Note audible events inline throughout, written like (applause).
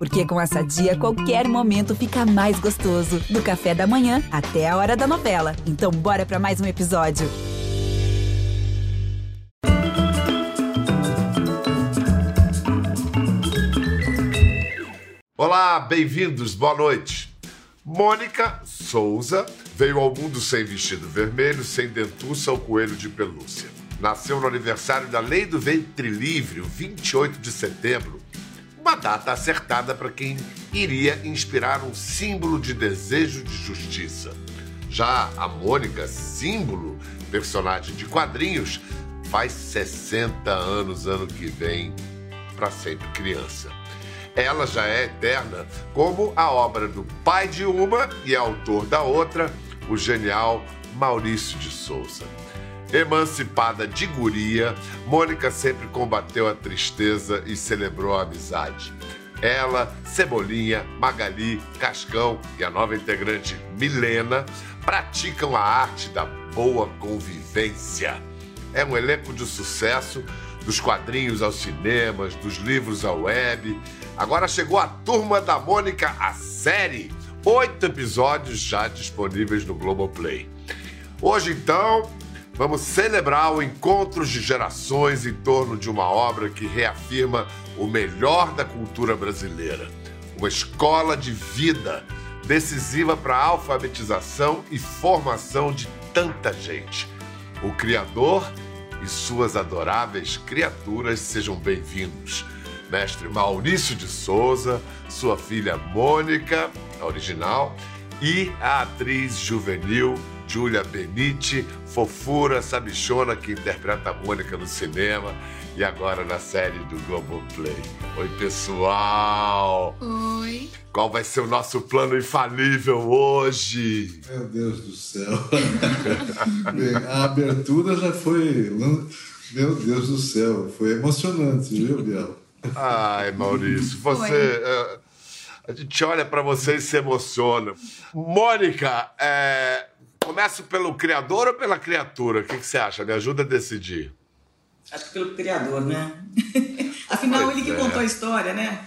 Porque com essa dia, qualquer momento fica mais gostoso. Do café da manhã até a hora da novela. Então, bora para mais um episódio. Olá, bem-vindos, boa noite. Mônica Souza veio ao mundo sem vestido vermelho, sem dentuça ou coelho de pelúcia. Nasceu no aniversário da Lei do Ventre Livre, o 28 de setembro, uma data acertada para quem iria inspirar um símbolo de desejo de justiça. Já a Mônica, símbolo, personagem de quadrinhos, faz 60 anos ano que vem, para sempre criança ela já é eterna, como a obra do pai de uma e autor da outra, o genial Maurício de Souza. Emancipada de guria, Mônica sempre combateu a tristeza e celebrou a amizade. Ela, Cebolinha, Magali, Cascão e a nova integrante Milena praticam a arte da boa convivência. É um elenco de sucesso, dos quadrinhos aos cinemas, dos livros à web, Agora chegou a Turma da Mônica, a série. Oito episódios já disponíveis no Globoplay. Hoje, então, vamos celebrar o encontro de gerações em torno de uma obra que reafirma o melhor da cultura brasileira. Uma escola de vida decisiva para a alfabetização e formação de tanta gente. O Criador e suas adoráveis criaturas sejam bem-vindos mestre Maurício de Souza, sua filha Mônica, a original, e a atriz juvenil Julia Benite, fofura, sabichona que interpreta a Mônica no cinema e agora na série do Globoplay. Oi, pessoal! Oi! Qual vai ser o nosso plano infalível hoje? Meu Deus do céu! (laughs) Bem, a abertura já foi. Meu Deus do céu, foi emocionante, viu, Biel? Ai, Maurício, você. Uh, a gente olha para você e se emociona. Mônica, é, começo pelo criador ou pela criatura? O que, que, você acha? Me ajuda a decidir. Acho que pelo criador, né? (laughs) Afinal, pois ele que é. contou a história, né?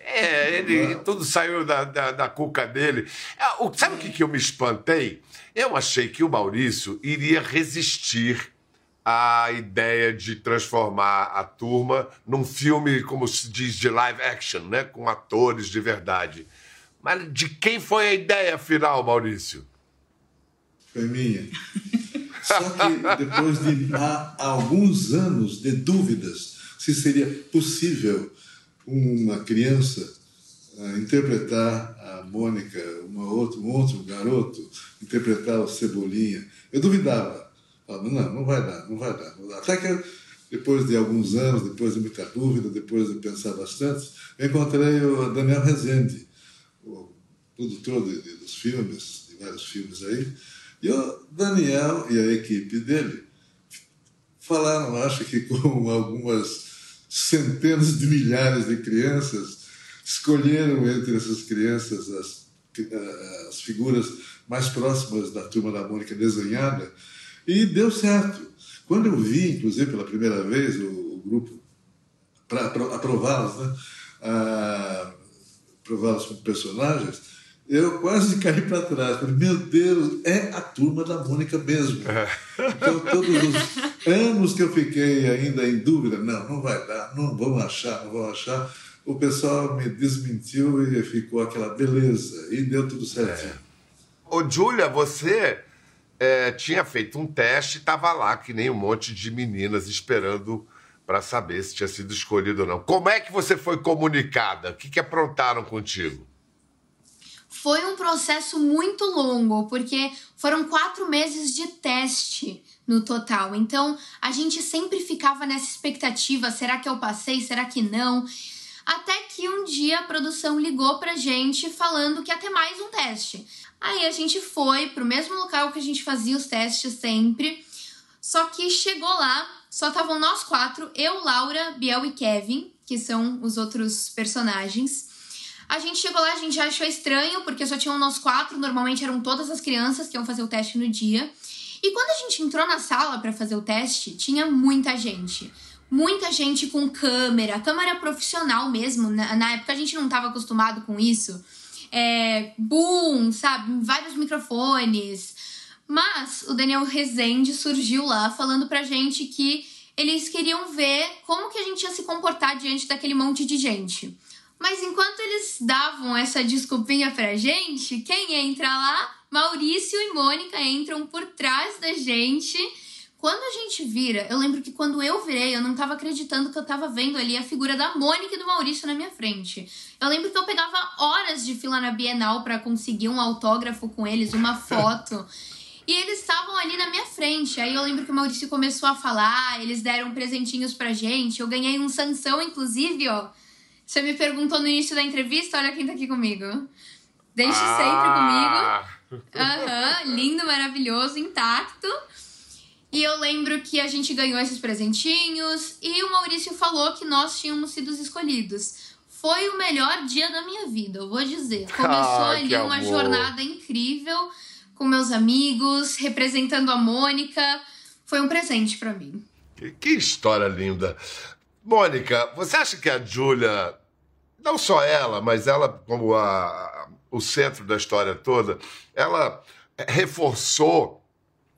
É, ele, tudo saiu da, da, da cuca dele. É, sabe o que, que eu me espantei? Eu achei que o Maurício iria resistir a ideia de transformar a turma num filme, como se diz, de live action, né? com atores de verdade. Mas de quem foi a ideia final, Maurício? Foi minha. Só que depois de alguns anos de dúvidas se seria possível uma criança uh, interpretar a Mônica, uma um outro garoto interpretar o Cebolinha, eu duvidava. Falando, não, não vai dar, não vai dar, não. Até que depois de alguns anos, depois de muita dúvida, depois de pensar bastante, eu encontrei o Daniel Rezende, o produtor de, de, dos filmes, de vários filmes aí, e o Daniel e a equipe dele falaram, acho que com (laughs) algumas centenas de milhares de crianças, escolheram entre essas crianças as, as figuras mais próximas da turma da Mônica desenhada e deu certo. Quando eu vi, inclusive, pela primeira vez o, o grupo, para aprová-los, né? aprová-los como personagens, eu quase caí para trás. Falei, meu Deus, é a turma da Mônica mesmo. É. Então, todos os anos que eu fiquei ainda em dúvida, não, não vai dar, não vamos achar, não vamos achar, o pessoal me desmentiu e ficou aquela beleza, e deu tudo certinho. É. Ô, Júlia, você é, tinha feito um teste e estava lá, que nem um monte de meninas esperando para saber se tinha sido escolhido ou não. Como é que você foi comunicada? O que, que aprontaram contigo? Foi um processo muito longo, porque foram quatro meses de teste no total. Então a gente sempre ficava nessa expectativa: será que eu passei? Será que não? Até que um dia a produção ligou pra gente falando que ia ter mais um teste. Aí a gente foi pro mesmo local que a gente fazia os testes sempre. Só que chegou lá, só estavam nós quatro, eu, Laura, Biel e Kevin, que são os outros personagens. A gente chegou lá, a gente já achou estranho, porque só tinham nós quatro, normalmente eram todas as crianças que iam fazer o teste no dia. E quando a gente entrou na sala para fazer o teste, tinha muita gente muita gente com câmera, câmera profissional mesmo. Na, na época a gente não estava acostumado com isso. É, boom, sabe? Vários microfones. Mas o Daniel Rezende surgiu lá falando pra gente que eles queriam ver como que a gente ia se comportar diante daquele monte de gente. Mas enquanto eles davam essa desculpinha pra gente, quem entra lá? Maurício e Mônica entram por trás da gente. Quando a gente vira, eu lembro que quando eu virei, eu não tava acreditando que eu tava vendo ali a figura da Mônica e do Maurício na minha frente. Eu lembro que eu pegava horas de fila na Bienal para conseguir um autógrafo com eles, uma (laughs) foto. E eles estavam ali na minha frente. Aí eu lembro que o Maurício começou a falar, eles deram presentinhos pra gente. Eu ganhei um Sansão, inclusive, ó. Você me perguntou no início da entrevista, olha quem tá aqui comigo. Desde ah. sempre comigo. Uhum, lindo, maravilhoso, intacto. E eu lembro que a gente ganhou esses presentinhos e o Maurício falou que nós tínhamos sido escolhidos. Foi o melhor dia da minha vida, eu vou dizer. Começou ah, ali uma jornada incrível com meus amigos, representando a Mônica. Foi um presente para mim. Que, que, história linda. Mônica, você acha que a Júlia, não só ela, mas ela como a, o centro da história toda, ela reforçou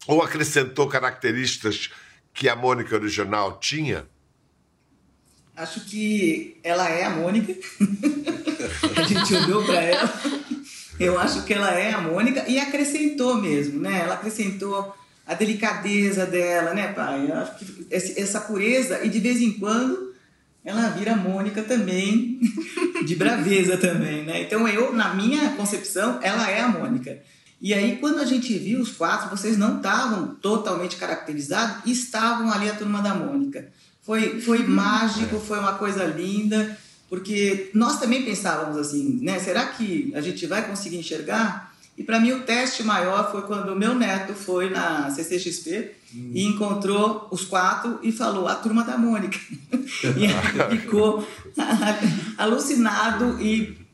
ou acrescentou características que a Mônica original tinha? Acho que ela é a Mônica. (laughs) a gente olhou para ela eu acho que ela é a Mônica e acrescentou mesmo, né? Ela acrescentou a delicadeza dela, né, pai? Essa pureza e de vez em quando ela vira Mônica também, (laughs) de braveza também, né? Então eu, na minha concepção, ela é a Mônica. E aí quando a gente viu os quatro, vocês não estavam totalmente caracterizados, estavam ali a turma da Mônica. Foi, foi mágico, foi uma coisa linda. Porque nós também pensávamos assim, né? Será que a gente vai conseguir enxergar? E para mim o teste maior foi quando o meu neto foi na CCXP hum. e encontrou os quatro e falou a turma da Mônica. (laughs) e ficou (laughs) alucinado e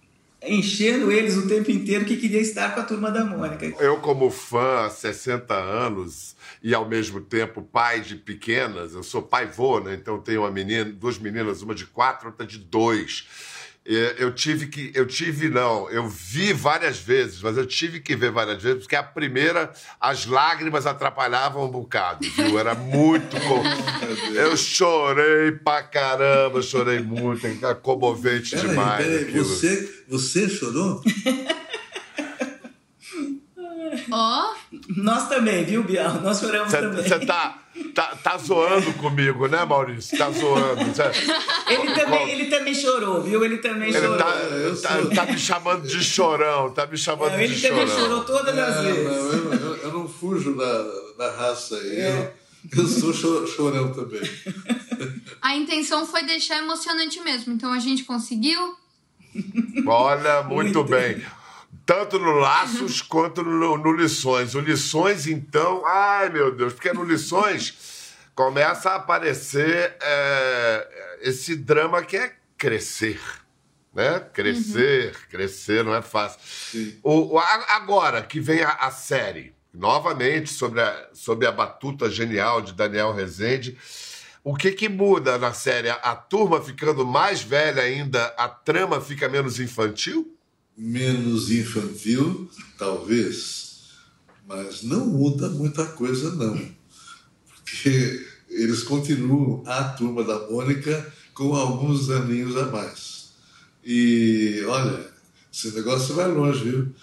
enchendo eles o tempo inteiro que queria estar com a turma da Mônica. Eu como fã há 60 anos e ao mesmo tempo pai de pequenas, eu sou pai vô, né? Então tenho uma menina, duas meninas, uma de quatro, outra de dois. Eu tive que, eu tive não, eu vi várias vezes, mas eu tive que ver várias vezes, porque a primeira, as lágrimas atrapalhavam um bocado, viu? Era muito. (laughs) Eu chorei pra caramba, chorei muito, é comovente pera demais. Aí, pera aí, você, você chorou? (laughs) Ó. Oh. Nós também, viu, Bial? Nós choramos cê, também. Você tá, tá, tá zoando comigo, né, Maurício? Tá zoando. Cê... Ele, também, ele também chorou, viu? Ele também ele chorou. Tá, tá, tá, me chamando de chorão, tá me chamando não, de chorão. Ele também chorou todas as é, vezes. Não, eu, eu, eu, não fujo da, da raça aí. É. Eu, eu sou chorão também. A intenção foi deixar emocionante mesmo, então a gente conseguiu. Olha, muito, muito bem. Tanto no Laços (laughs) quanto no, no, Lições. O Lições, então, ai meu Deus, porque no Lições começa a aparecer é, esse drama que é crescer. Né? Crescer, uhum. crescer não é fácil. O, o, agora que vem a, a, série, novamente sobre a, sobre a batuta genial de Daniel Rezende, o que, que muda na série? A, a turma ficando mais velha ainda, a trama fica menos infantil? Menos infantil, talvez, mas não muda muita coisa, não. Porque eles continuam, a turma da Mônica, com alguns aninhos a mais. E, olha, esse negócio vai longe, viu?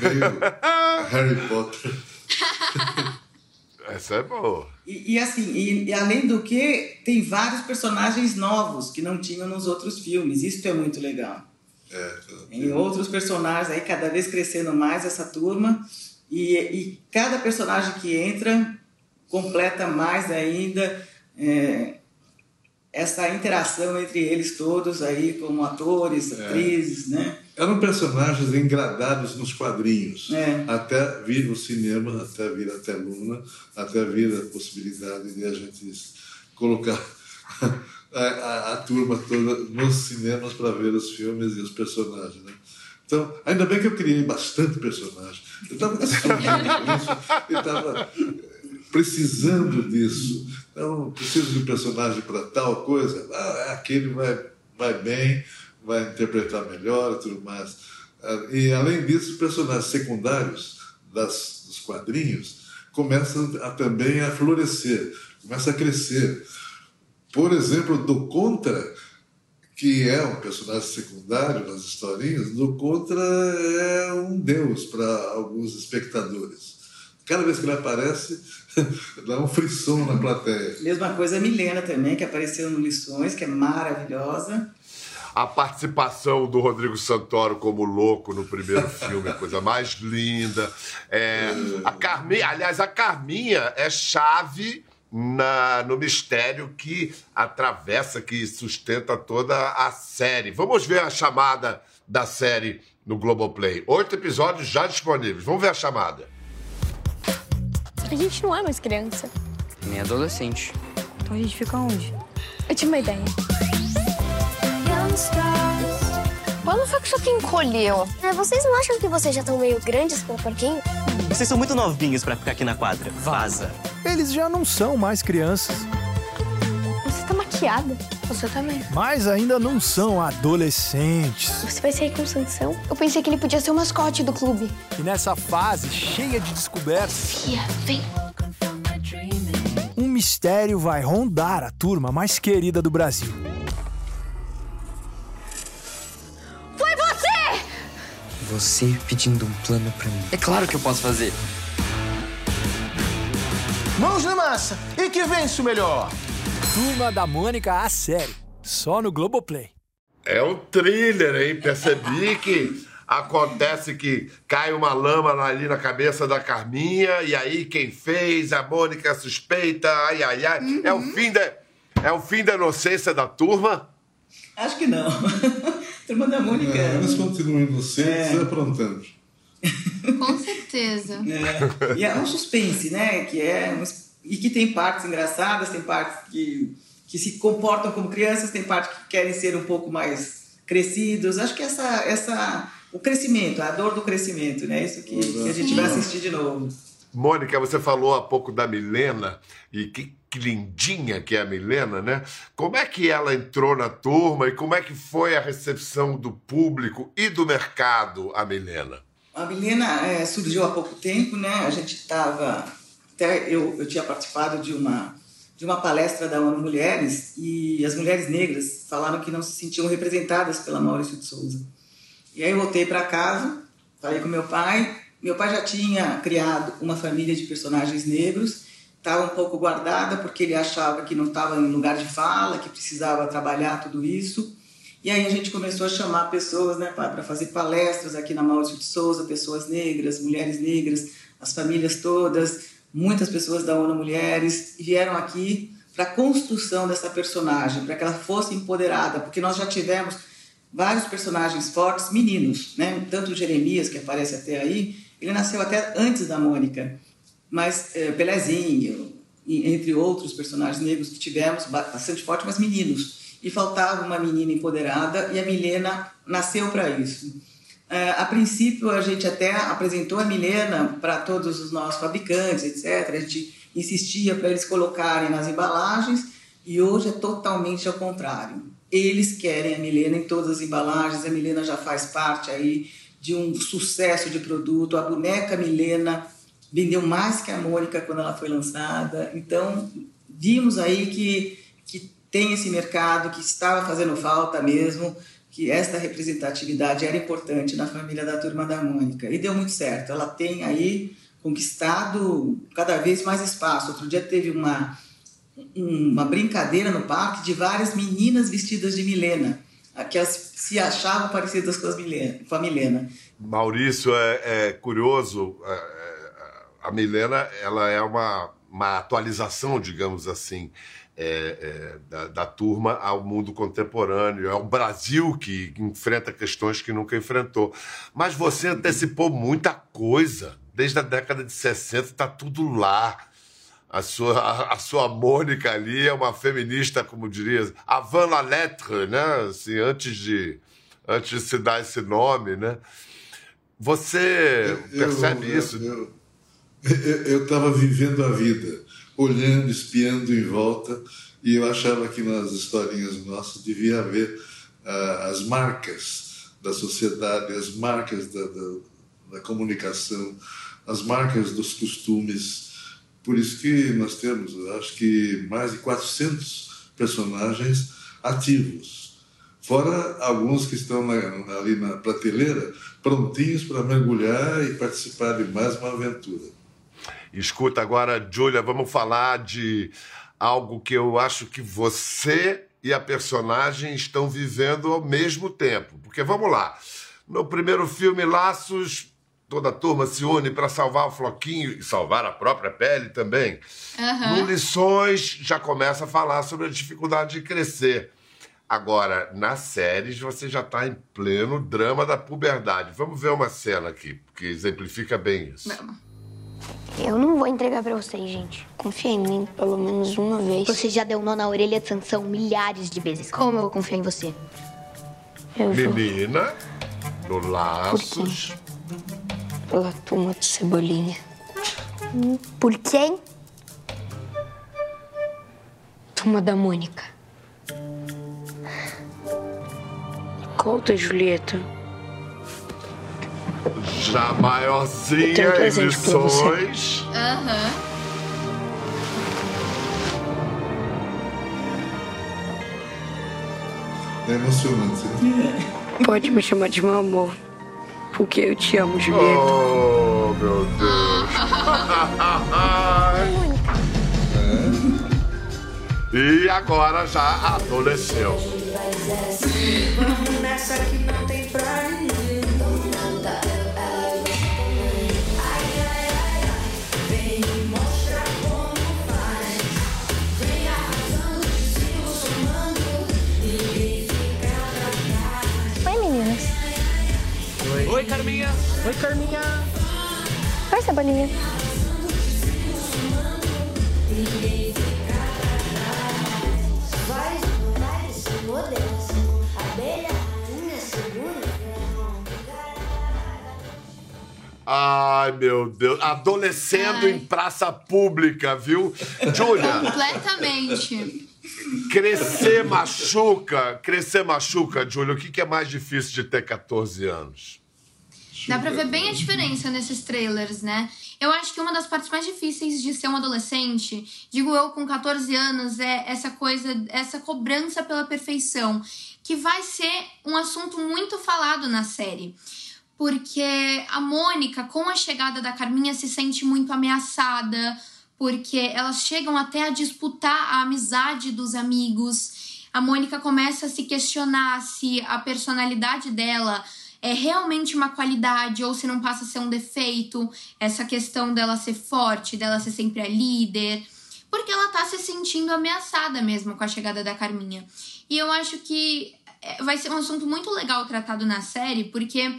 Meio (laughs) Harry Potter. Essa é boa. E, e assim, e, e, além do que, tem vários personagens novos que não tinham nos outros filmes. Isso é muito legal. É, em outros personagens aí cada vez crescendo mais essa turma e, e cada personagem que entra completa mais ainda é, essa interação entre eles todos aí como atores, é. atrizes, né? Eram personagens engradados nos quadrinhos, é. até vir o cinema, até vir a teluna, até vir a possibilidade de a gente colocar a, a, a turma toda nos cinemas para ver os filmes e os personagens. Né? Então, ainda bem que eu criei bastante personagem. Eu estava eu estava precisando disso. Então, preciso de um personagem para tal coisa. Ah, aquele vai, vai bem, vai interpretar melhor e tudo mais. Ah, e, além disso, personagens secundários das, dos quadrinhos começam a, também a florescer, começam a crescer. Por exemplo, do Contra, que é um personagem secundário nas historinhas, do Contra é um deus para alguns espectadores. Cada vez que ele aparece, (laughs) dá um frisson na plateia. Mesma coisa a Milena também, que apareceu no Lições, que é maravilhosa. A participação do Rodrigo Santoro como louco no primeiro (laughs) filme, coisa mais linda. É, a Carminha, aliás, a Carminha é chave na, no mistério que atravessa, que sustenta toda a série. Vamos ver a chamada da série no Globoplay. Oito episódios já disponíveis. Vamos ver a chamada. A gente não é mais criança. Nem adolescente. Então a gente fica onde? Eu tinha uma ideia. Quando foi que isso aqui encolheu? É, vocês não acham que vocês já estão meio grandes para o porquinho? Vocês são muito novinhos pra ficar aqui na quadra. Vaza. Eles já não são mais crianças, Você tá maquiada. Você também. mas ainda não são adolescentes. Você vai sair com Sansão? Eu pensei que ele podia ser o mascote do clube. E nessa fase cheia de descobertas, Fia, vem. um mistério vai rondar a turma mais querida do Brasil. Você pedindo um plano pra mim. É claro que eu posso fazer. Mãos na massa e que vence o melhor. Turma da Mônica a série, só no Globoplay. É um thriller, hein? Percebi que acontece que cai uma lama ali na cabeça da Carminha, e aí quem fez, a Mônica suspeita, ai, ai, ai. É, o fim da, é o fim da inocência da turma? Acho que não. (laughs) Turma da Mônica. É, eles continuam inocentes e aprontando. (laughs) Com certeza. É, e é um suspense, né? Que é um, e que tem partes engraçadas, tem partes que, que se comportam como crianças, tem partes que querem ser um pouco mais crescidos. Acho que essa, essa o crescimento, a dor do crescimento, né? Isso que, que a gente vai assistir de novo. Mônica, você falou há pouco da Milena, e que, que lindinha que é a Milena, né? Como é que ela entrou na turma e como é que foi a recepção do público e do mercado, a Milena? A Milena é, surgiu há pouco tempo, né? A gente estava até eu, eu tinha participado de uma de uma palestra da ONU Mulheres e as mulheres negras falaram que não se sentiam representadas pela Maurício de Souza. E aí eu voltei para casa, falei com meu pai. Meu pai já tinha criado uma família de personagens negros, estava um pouco guardada porque ele achava que não estava em lugar de fala, que precisava trabalhar tudo isso. E aí a gente começou a chamar pessoas né, para fazer palestras aqui na Maurício de Souza, pessoas negras, mulheres negras, as famílias todas, muitas pessoas da ONU Mulheres vieram aqui para a construção dessa personagem, para que ela fosse empoderada, porque nós já tivemos vários personagens fortes, meninos, né? Tanto o Jeremias, que aparece até aí, ele nasceu até antes da Mônica, mas é, Pelezinho, e, entre outros personagens negros que tivemos, bastante forte, mas meninos. E faltava uma menina empoderada e a Milena nasceu para isso. É, a princípio, a gente até apresentou a Milena para todos os nossos fabricantes, etc. A gente insistia para eles colocarem nas embalagens e hoje é totalmente ao contrário. Eles querem a Milena em todas as embalagens, a Milena já faz parte aí de um sucesso de produto. A boneca Milena vendeu mais que a Mônica quando ela foi lançada. Então, vimos aí que, que tem esse mercado, que estava fazendo falta mesmo, que esta representatividade era importante na família da Turma da Mônica. E deu muito certo. Ela tem aí conquistado cada vez mais espaço. Outro dia teve uma, uma brincadeira no parque de várias meninas vestidas de Milena, que se achavam parecidas com, as Milena, com a Milena. Maurício, é, é curioso, é, a Milena ela é uma, uma atualização, digamos assim, é, é, da, da, turma ao mundo contemporâneo. É o Brasil que enfrenta questões que nunca enfrentou. Mas você antecipou muita coisa. Desde a década de 60 está tudo lá. A sua, a, a, sua Mônica ali é uma feminista, como diria, avant la lettre, né? Assim, antes, de, antes de se dar esse nome, né? Você percebe eu, isso? Eu estava vivendo a vida olhando, espiando em volta, e eu achava que nas historinhas nossas devia haver uh, as marcas da sociedade, as marcas da, da, da comunicação, as marcas dos costumes. Por isso que nós temos, acho que mais de 400 personagens ativos. Fora alguns que estão na, ali na prateleira, prontinhos para mergulhar e participar de mais uma aventura. Escuta, agora, Júlia, vamos falar de algo que eu acho que você e a personagem estão vivendo ao mesmo tempo. Porque vamos lá. No primeiro filme, Laços, toda a turma se une para salvar o Floquinho e salvar a própria pele também. Uhum. No Lições, já começa a falar sobre a dificuldade de crescer. Agora, nas séries, você já está em pleno drama da puberdade. Vamos ver uma cena aqui, que exemplifica bem isso. Vamos. Eu não vou entregar pra vocês, gente. Confia em mim pelo menos uma vez. Você já deu nó na orelha de Sansão milhares de vezes. Como eu vou confiar em você? Eu Menina, no Laços. Por Pela turma de Cebolinha. Por quem? Turma da Mônica. Conta, Julieta já maiorzinha, um lições. Aham. É emocionante. Né? Pode me chamar de meu amor. Porque eu te amo, Julieta. Oh, meu Deus. é. (laughs) E agora já adolesceu. Vamos nessa que não tem pra Oi, Oi, Carminha. Oi, Cebolinha. Ai, meu Deus. Adolescendo Ai. em praça pública, viu? Júlia. Completamente. Crescer machuca. Crescer machuca, Júlia. O que é mais difícil de ter 14 anos? Dá pra ver bem a diferença nesses trailers, né? Eu acho que uma das partes mais difíceis de ser um adolescente, digo eu com 14 anos, é essa coisa, essa cobrança pela perfeição, que vai ser um assunto muito falado na série. Porque a Mônica, com a chegada da Carminha, se sente muito ameaçada, porque elas chegam até a disputar a amizade dos amigos. A Mônica começa a se questionar se a personalidade dela é realmente uma qualidade ou se não passa a ser um defeito, essa questão dela ser forte, dela ser sempre a líder, porque ela tá se sentindo ameaçada mesmo com a chegada da Carminha. E eu acho que é, vai ser um assunto muito legal tratado na série, porque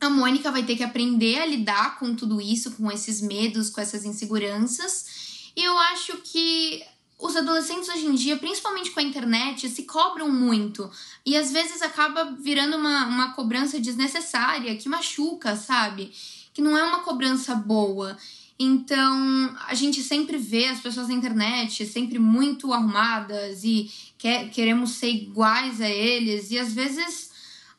a Mônica vai ter que aprender a lidar com tudo isso, com esses medos, com essas inseguranças. E eu acho que os adolescentes hoje em dia, principalmente com a internet, se cobram muito. E às vezes acaba virando uma, uma cobrança desnecessária, que machuca, sabe? Que não é uma cobrança boa. Então, a gente sempre vê as pessoas na internet sempre muito arrumadas e quer, queremos ser iguais a eles. E às vezes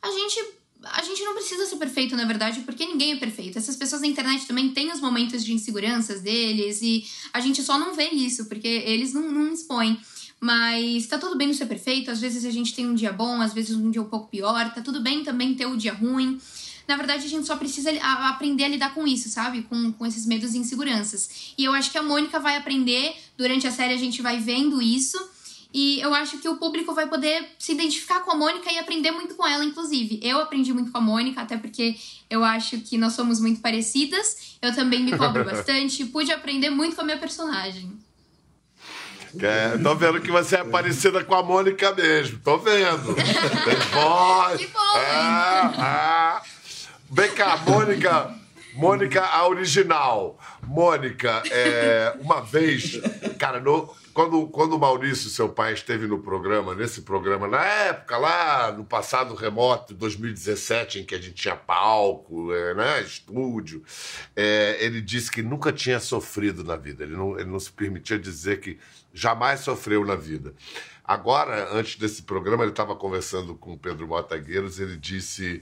a gente a gente não precisa ser perfeito, na verdade, porque ninguém é perfeito. Essas pessoas na internet também têm os momentos de inseguranças deles e a gente só não vê isso, porque eles não, não expõem. Mas tá tudo bem não ser perfeito, às vezes a gente tem um dia bom, às vezes um dia um pouco pior, tá tudo bem também ter o um dia ruim. Na verdade, a gente só precisa aprender a lidar com isso, sabe? Com, com esses medos e inseguranças. E eu acho que a Mônica vai aprender, durante a série a gente vai vendo isso e eu acho que o público vai poder se identificar com a Mônica e aprender muito com ela, inclusive. Eu aprendi muito com a Mônica, até porque eu acho que nós somos muito parecidas. Eu também me cobro (laughs) bastante. Pude aprender muito com a minha personagem. É, tô vendo que você é parecida com a Mônica mesmo. Tô vendo. (laughs) Tem voz. Que bom, é, é. Vem cá, Mônica. Mônica, a original. Mônica, é, uma vez, cara, no, quando, quando o Maurício, seu pai, esteve no programa, nesse programa, na época, lá no passado remoto, 2017, em que a gente tinha palco, é, né, estúdio, é, ele disse que nunca tinha sofrido na vida. Ele não, ele não se permitia dizer que jamais sofreu na vida. Agora, antes desse programa, ele estava conversando com o Pedro Motagueiros, ele disse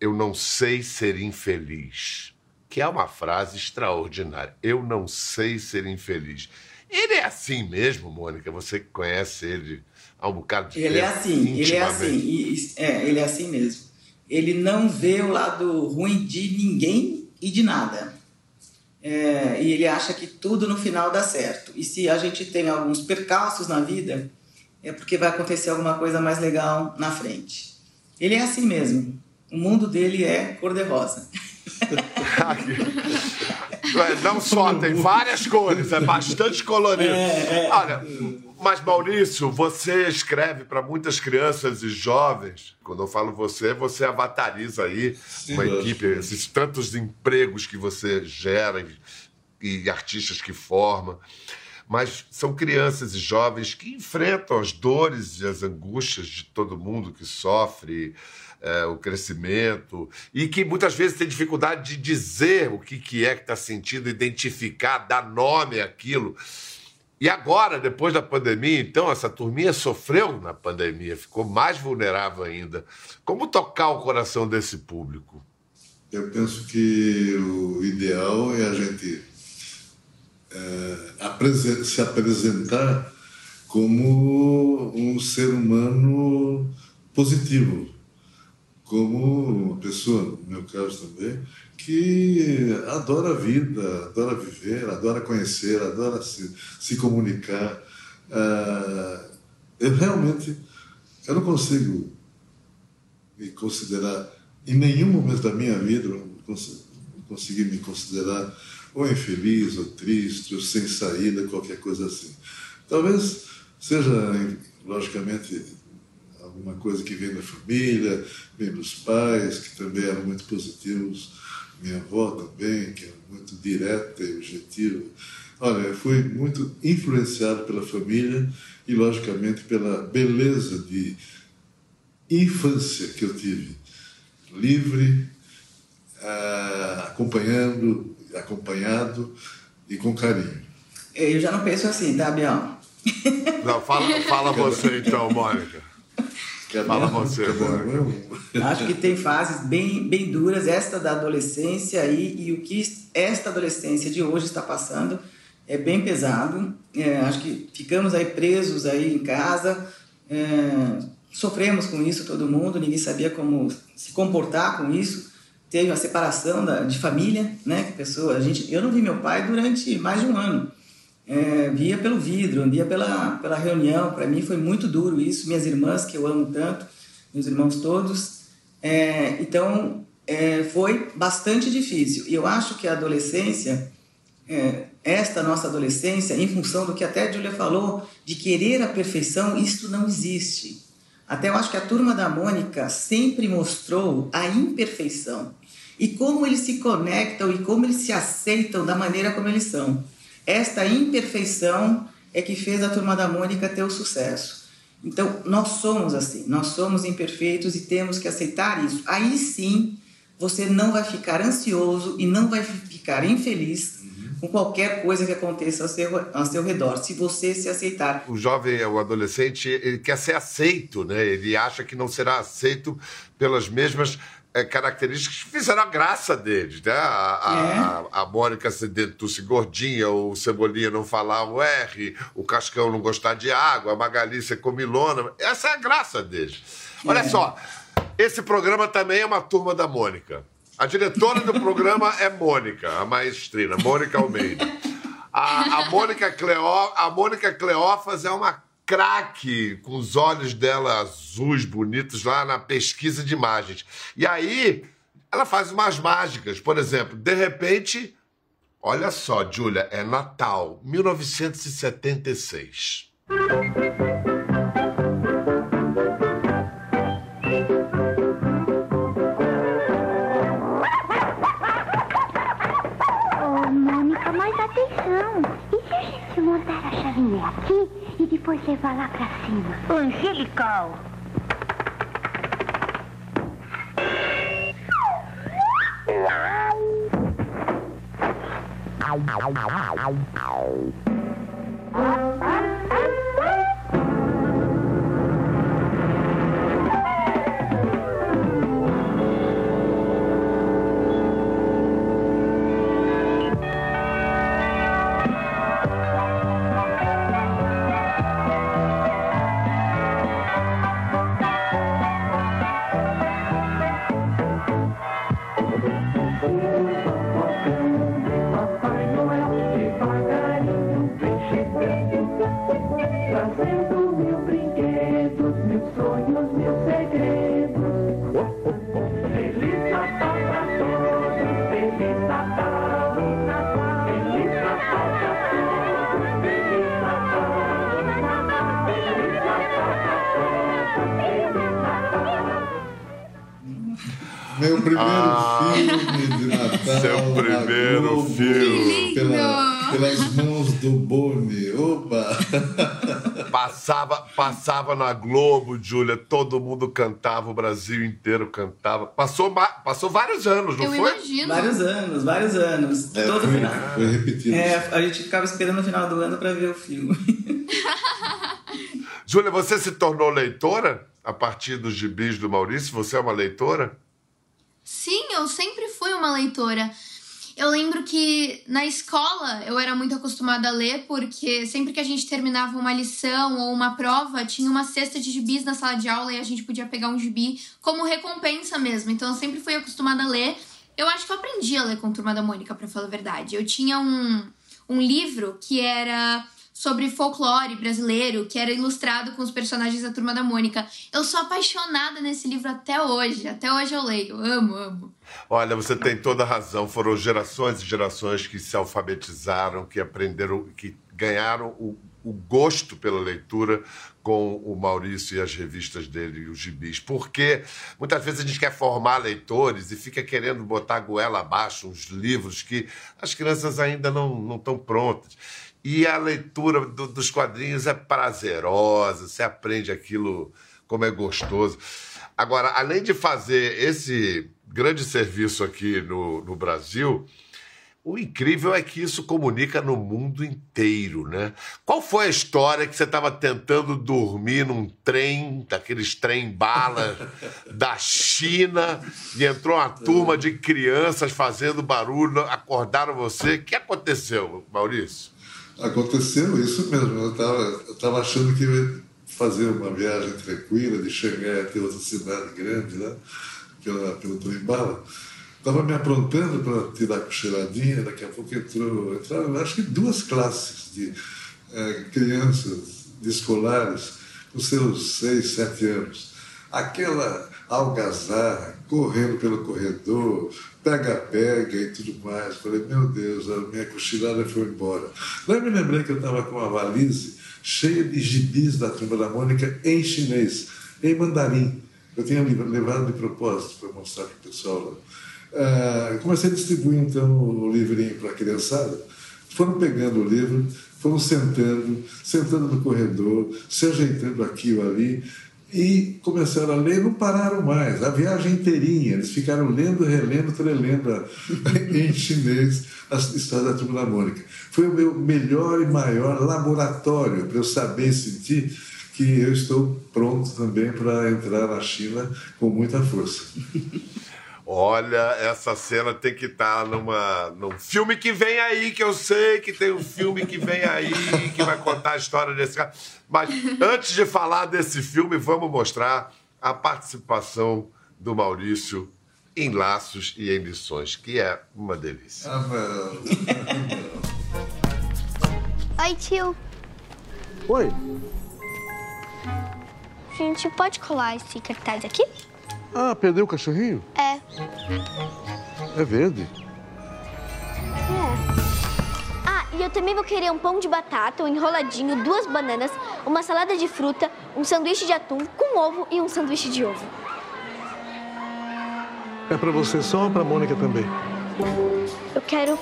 eu não sei ser infeliz. Que é uma frase extraordinária. Eu não sei ser infeliz. Ele é assim mesmo, Mônica? Você que conhece ele há um bocado de ele tempo. Ele é assim, ele é assim. E, é, ele é assim mesmo. Ele não vê o lado ruim de ninguém e de nada. É, e ele acha que tudo no final dá certo. E se a gente tem alguns percalços na vida, é porque vai acontecer alguma coisa mais legal na frente. Ele é assim mesmo. O mundo dele é cor-de-rosa. (laughs) Não só, tem várias cores, é bastante colorido. É, é. Olha, mas Maurício, você escreve para muitas crianças e jovens. Quando eu falo você, você avatariza aí Sim, uma equipe, esses tantos empregos que você gera e, e artistas que forma mas são crianças e jovens que enfrentam as dores e as angústias de todo mundo que sofre é, o crescimento e que muitas vezes tem dificuldade de dizer o que, que é que está sentindo, identificar, dar nome àquilo. E agora, depois da pandemia, então, essa turminha sofreu na pandemia, ficou mais vulnerável ainda. Como tocar o coração desse público? Eu penso que o ideal é a gente é, se apresentar como um ser humano positivo como uma pessoa, no meu caso também, que adora a vida, adora viver, adora conhecer, adora se, se comunicar. Uh, eu realmente eu não consigo me considerar, em nenhum momento da minha vida, consegui, não consegui me considerar ou infeliz, ou triste, ou sem saída, qualquer coisa assim. Talvez seja, logicamente, alguma coisa que vem da família, vem dos pais, que também eram muito positivos, minha avó também, que era muito direta e objetiva. Olha, eu fui muito influenciado pela família e, logicamente, pela beleza de infância que eu tive. Livre, ah, acompanhando, acompanhado e com carinho. Eu já não penso assim, tá, Biel? Não, fala, fala (laughs) você então, Mônica. Fala você agora. Acho que tem fases bem, bem duras, esta da adolescência aí, e o que esta adolescência de hoje está passando é bem pesado. É, acho que ficamos aí presos aí em casa, é, sofremos com isso todo mundo, ninguém sabia como se comportar com isso. Teve uma separação da, de família, né? Que pessoa, a gente, eu não vi meu pai durante mais de um ano é, via pelo vidro, via pela, pela reunião. Para mim foi muito duro isso. Minhas irmãs, que eu amo tanto, meus irmãos todos. É, então, é, foi bastante difícil. E eu acho que a adolescência, é, esta nossa adolescência, em função do que até a Julia falou, de querer a perfeição, isso não existe. Até eu acho que a turma da Mônica sempre mostrou a imperfeição e como eles se conectam e como eles se aceitam da maneira como eles são. Esta imperfeição é que fez a turma da Mônica ter o sucesso. Então, nós somos assim, nós somos imperfeitos e temos que aceitar isso. Aí sim, você não vai ficar ansioso e não vai ficar infeliz uhum. com qualquer coisa que aconteça ao seu, ao seu redor, se você se aceitar. O jovem, o adolescente, ele quer ser aceito, né? Ele acha que não será aceito pelas mesmas características que fizeram a graça deles, né? A, é. a, a Mônica se dentusse gordinha, o Cebolinha não falar o R, o Cascão não gostar de água, a Magali ser comilona. Essa é a graça deles. Olha é. só, esse programa também é uma turma da Mônica. A diretora do programa é Mônica, a maestrina, Mônica Almeida. A, a, Mônica Cleó, a Mônica Cleófas é uma craque com os olhos dela azuis, bonitos, lá na pesquisa de imagens. E aí, ela faz umas mágicas. Por exemplo, de repente, olha só, Júlia, é Natal, 1976. Depois você vai lá pra cima. Angelical. Trazendo Passava, na Globo, Júlia, todo mundo cantava, o Brasil inteiro cantava. Passou, passou vários anos, não Eu foi? imagino. Vários anos, vários anos. É, Todo foi, final. foi repetido. É, a gente ficava esperando o final do ano pra ver o filme. (laughs) Júlia, você se tornou leitora a partir dos gibis do Maurício? Você é uma leitora? Sim, eu sempre fui uma leitora. Eu lembro que na escola eu era muito acostumada a ler, porque sempre que a gente terminava uma lição ou uma prova, tinha uma cesta de gibis na sala de aula e a gente podia pegar um gibi como recompensa mesmo. Então eu sempre fui acostumada a ler. Eu acho que eu aprendi a ler com Turma da Mônica, pra falar a verdade. Eu tinha um, um livro que era sobre folclore brasileiro, que era ilustrado com os personagens da Turma da Mônica. Eu sou apaixonada nesse livro até hoje. Até hoje eu leio. Amo, amo. Olha, você tem toda a razão. Foram gerações e gerações que se alfabetizaram, que aprenderam, que ganharam o, o gosto pela leitura com o Maurício e as revistas dele, e os gibis. Porque muitas vezes a gente quer formar leitores e fica querendo botar a goela abaixo uns livros que as crianças ainda não, não estão prontas. E a leitura do- dos quadrinhos é prazerosa, você aprende aquilo como é gostoso. Agora, além de fazer esse grande serviço aqui no, no Brasil, o incrível é que isso comunica no mundo inteiro, né? Qual foi a história que você estava tentando dormir num trem, daqueles trem-bala (laughs) da China, e entrou uma turma de crianças fazendo barulho, acordaram você? O que aconteceu, Maurício? Aconteceu isso mesmo. Eu estava achando que ia fazer uma viagem tranquila de Xangai até outra cidade grande lá, pela, pelo trem-bala. Estava me aprontando para tirar cocheiradinha, daqui a pouco entrou, entraram acho que duas classes de eh, crianças, de escolares, com seus seis, sete anos. Aquela algazarra, correndo pelo corredor, pega-pega e tudo mais. Falei, meu Deus, a minha cochilada foi embora. Daí me lembrei que eu estava com uma valise cheia de gibis da Turma da Mônica em chinês, em mandarim. Eu tinha levado de propósito para mostrar para o pessoal lá. Ah, comecei a distribuir então o livrinho para a criançada. Foram pegando o livro, foram sentando, sentando no corredor, se ajeitando aqui ou ali e começaram a ler, não pararam mais, a viagem inteirinha. Eles ficaram lendo, relendo, trelendo (laughs) em chinês a história da Turma da Mônica. Foi o meu melhor e maior laboratório para eu saber e sentir que eu estou pronto também para entrar na China com muita força. (laughs) Olha, essa cena tem que estar numa, num filme que vem aí, que eu sei que tem um filme que vem aí, que vai contar a história desse cara. Mas antes de falar desse filme, vamos mostrar a participação do Maurício em Laços e em Lições, que é uma delícia. Ah. Oi, tio. Oi. Gente, pode colar esse cartaz aqui? Ah, perdeu o cachorrinho? É. É verde. Ah, e eu também vou querer um pão de batata, um enroladinho, duas bananas, uma salada de fruta, um sanduíche de atum com ovo e um sanduíche de ovo. É pra você só ou pra Mônica também? Eu quero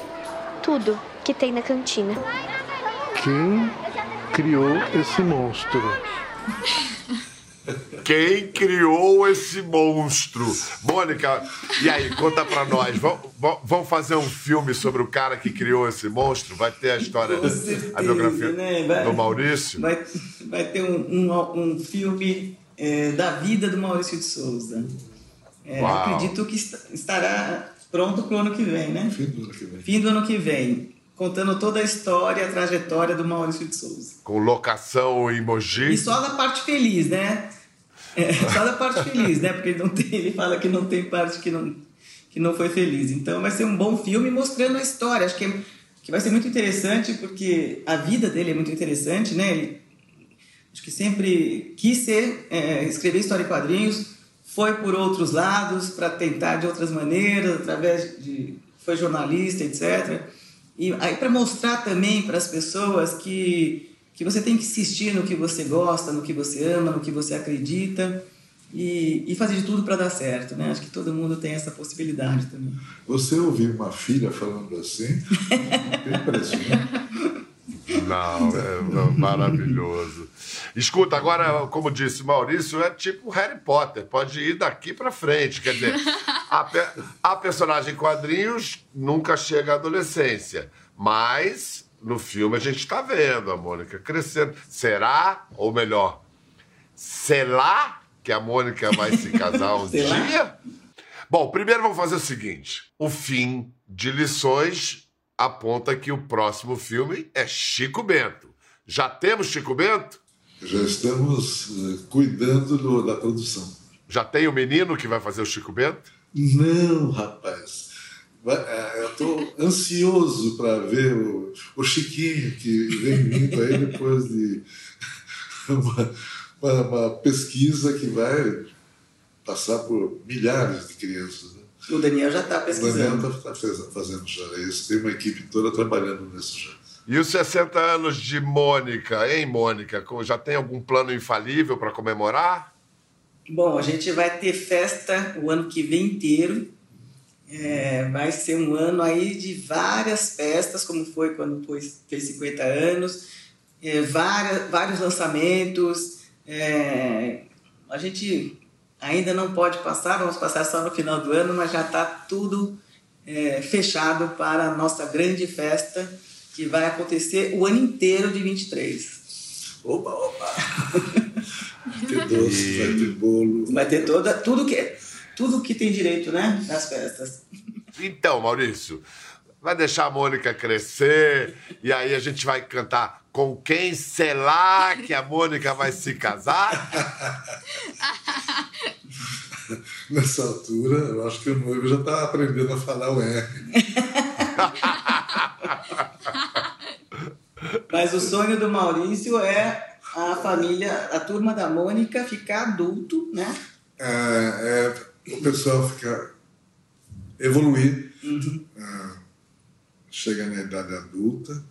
tudo que tem na cantina. Quem criou esse monstro? Quem criou esse monstro? Mônica, e aí, conta pra nós. Vamos fazer um filme sobre o cara que criou esse monstro? Vai ter a história, certeza, a biografia né? vai, do Maurício? Vai, vai ter um, um, um filme é, da vida do Maurício de Souza. É, acredito que estará pronto para o ano que vem, né? Fim do ano que vem. Fim do ano que vem contando toda a história, a trajetória do Maurício de Souza. Com locação em Mogi. E só da parte feliz, né? É, (laughs) só da parte feliz, né? Porque não tem, ele fala que não tem parte que não, que não foi feliz. Então vai ser um bom filme mostrando a história. Acho que, é, que vai ser muito interessante porque a vida dele é muito interessante, né? Ele, acho que sempre quis ser, é, escrever história em quadrinhos, foi por outros lados para tentar de outras maneiras, através de foi jornalista, etc. E aí para mostrar também para as pessoas que que você tem que insistir no que você gosta, no que você ama, no que você acredita e, e fazer de tudo para dar certo, né? Acho que todo mundo tem essa possibilidade também. Você ouvir uma filha falando assim, (laughs) é impressionante. Não, é maravilhoso. Escuta, agora, como disse Maurício, é tipo Harry Potter, pode ir daqui para frente. Quer dizer, a, pe a personagem em quadrinhos nunca chega à adolescência, mas no filme a gente está vendo a Mônica crescendo. Será, ou melhor, será que a Mônica vai se casar (laughs) um dia? Bom, primeiro vamos fazer o seguinte: o fim de lições aponta que o próximo filme é Chico Bento. Já temos Chico Bento? Já estamos uh, cuidando do, da produção. Já tem o menino que vai fazer o Chico Bento? Não, rapaz. É, eu estou ansioso para ver o, o, Chiquinho que vem vindo aí depois de (laughs) uma, uma, uma, pesquisa que vai passar por milhares de crianças. Né? O Daniel já está pesquisando. O Daniel está tá fazendo já isso. Tem uma equipe toda trabalhando nisso já. E os 60 anos de Mônica, hein, Mônica? Já tem algum plano infalível para comemorar? Bom, a gente vai ter festa o ano que vem inteiro é, vai ser um ano aí de várias festas, como foi quando fez 50 anos, é, várias, vários lançamentos. É, a gente ainda não pode passar, vamos passar só no final do ano, mas já está tudo é, fechado para a nossa grande festa que vai acontecer o ano inteiro de 23. Opa, opa! vai ter doce, vai ter bolo. Vai ter toda, tudo que tudo que tem direito, né? Nas festas. Então, Maurício, vai deixar a Mônica crescer e aí a gente vai cantar com quem será que a Mônica vai se casar? (laughs) Nessa altura, eu acho que o noivo já está aprendendo a falar o R. (laughs) Mas o sonho do Maurício é a família, a turma da Mônica ficar adulto, né? É, é o pessoal fica evoluir, uhum. uh, chegar na idade adulta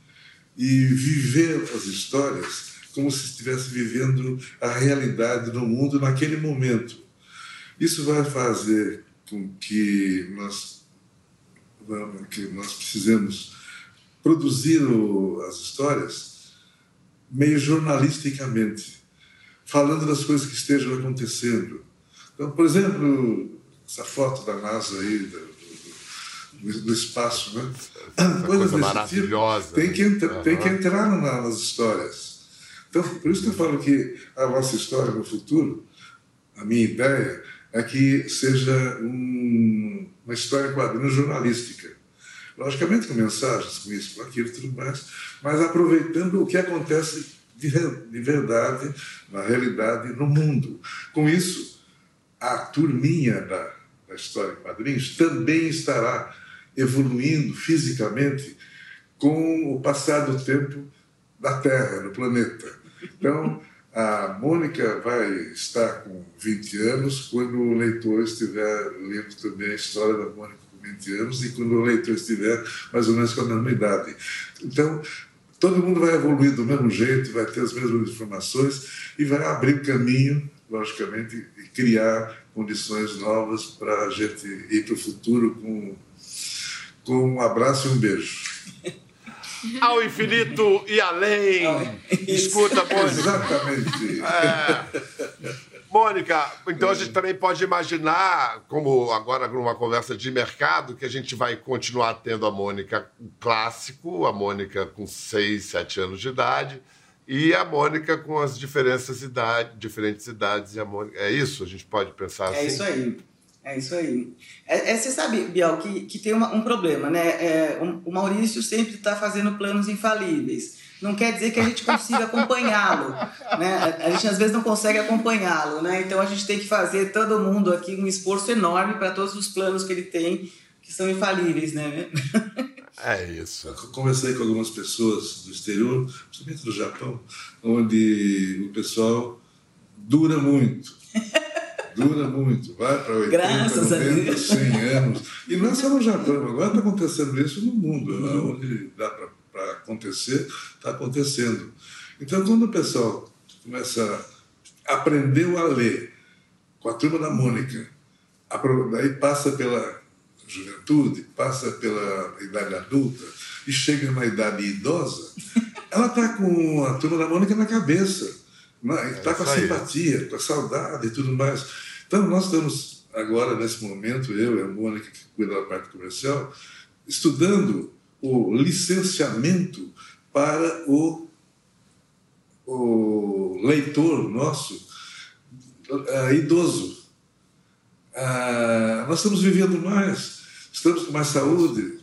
e viver as histórias como se estivesse vivendo a realidade do mundo naquele momento. Isso vai fazer com que nós, que nós precisemos produzir as histórias meio jornalisticamente, falando das coisas que estejam acontecendo, então, por exemplo, essa foto da NASA aí, do, do, do espaço, né? Coisas coisa maravilhosa. Tipo, tem, que entra, uhum. tem que entrar na, nas histórias. Então, por isso que eu falo que a nossa história no futuro, a minha ideia, é que seja um, uma história quadrinho jornalística. Logicamente com mensagens, com isso, com aquilo e tudo mais, mas aproveitando o que acontece de, de verdade, na realidade, no mundo. Com isso, a turminha da, da História em Quadrinhos também estará evoluindo fisicamente com o passar do tempo da Terra, do planeta. Então, a Mônica vai estar com 20 anos quando o leitor estiver lendo também a história da Mônica com 20 anos e quando o leitor estiver mais ou menos com a mesma idade. Então, todo mundo vai evoluir do mesmo jeito, vai ter as mesmas informações e vai abrir caminho logicamente, criar condições novas para a gente ir para o futuro com, com um abraço e um beijo. (laughs) ao infinito e além. Escuta, (laughs) Mônica. Exatamente. É. Mônica, então a gente também pode imaginar, como agora numa conversa de mercado, que a gente vai continuar tendo a Mônica clássico, a Mônica com 6, 7 anos de idade, e a Mônica com as diferenças idade, diferentes idades. E a Mônica, é isso? A gente pode pensar assim? É isso aí. É isso aí. É, é, você sabe, Biel, que, que tem uma, um problema, né? É, o, o Maurício sempre está fazendo planos infalíveis. Não quer dizer que a gente consiga (laughs) acompanhá-lo, né? A gente às vezes não consegue acompanhá-lo, né? Então a gente tem que fazer todo mundo aqui um esforço enorme para todos os planos que ele tem que são infalíveis, né? (laughs) É isso. Eu conversei com algumas pessoas do exterior, principalmente do Japão, onde o pessoal dura muito. Dura muito, vai para 80, Graças 90, 100 anos. E não é só no Japão, agora está acontecendo isso no mundo. Uhum. Onde dá para acontecer, está acontecendo. Então, quando o pessoal começa a aprender a ler com a turma da Mônica, daí passa pela juventude, passa pela idade adulta e chega na idade idosa, ela está com a turma da Mônica na cabeça. Está com a simpatia, com a saudade e tudo mais. Então, nós estamos agora, nesse momento, eu e a Mônica, que cuida da parte comercial, estudando o licenciamento para o, o leitor nosso uh, idoso. Uh, nós estamos vivendo mais, estamos com mais saúde,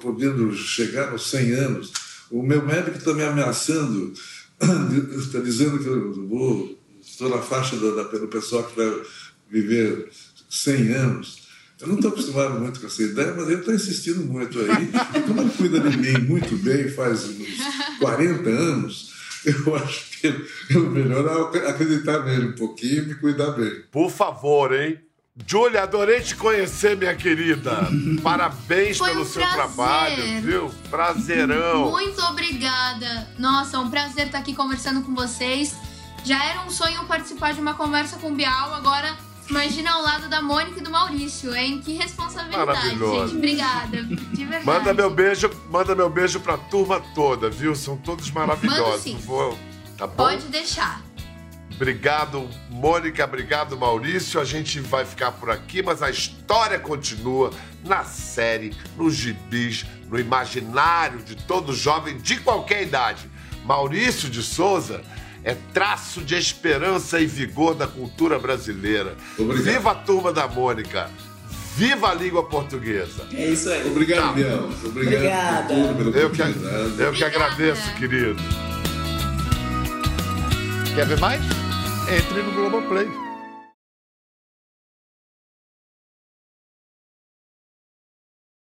podendo chegar aos 100 anos. O meu médico está me ameaçando, (coughs) está dizendo que eu vou, estou na faixa do, do pessoal que vai viver 100 anos. Eu não estou acostumado muito com essa ideia, mas ele está insistindo muito aí. E como ele cuida de mim muito bem, faz uns 40 anos, eu acho que é melhor acreditar nele um pouquinho e me cuidar bem. Por favor, hein? Júlia, adorei te conhecer, minha querida. (laughs) Parabéns Foi pelo um seu prazer. trabalho, viu? Prazerão. Muito obrigada. Nossa, é um prazer estar aqui conversando com vocês. Já era um sonho participar de uma conversa com o Bial, agora imagina ao lado da Mônica e do Maurício, hein? Que responsabilidade, Maravilhoso. gente. Obrigada. De (laughs) verdade. Manda meu beijo, manda meu beijo pra turma toda, viu? São todos maravilhosos. sim. Vou, tá bom? Pode deixar. Obrigado, Mônica. Obrigado, Maurício. A gente vai ficar por aqui, mas a história continua na série, nos gibis, no imaginário de todo jovem de qualquer idade. Maurício de Souza é traço de esperança e vigor da cultura brasileira. Obrigado. Viva a turma da Mônica! Viva a língua portuguesa! É isso aí. Obrigado, Biel. Obrigado Obrigada. por tudo, pela Eu que, eu que agradeço, querido. Quer ver mais? Entre no Globoplay.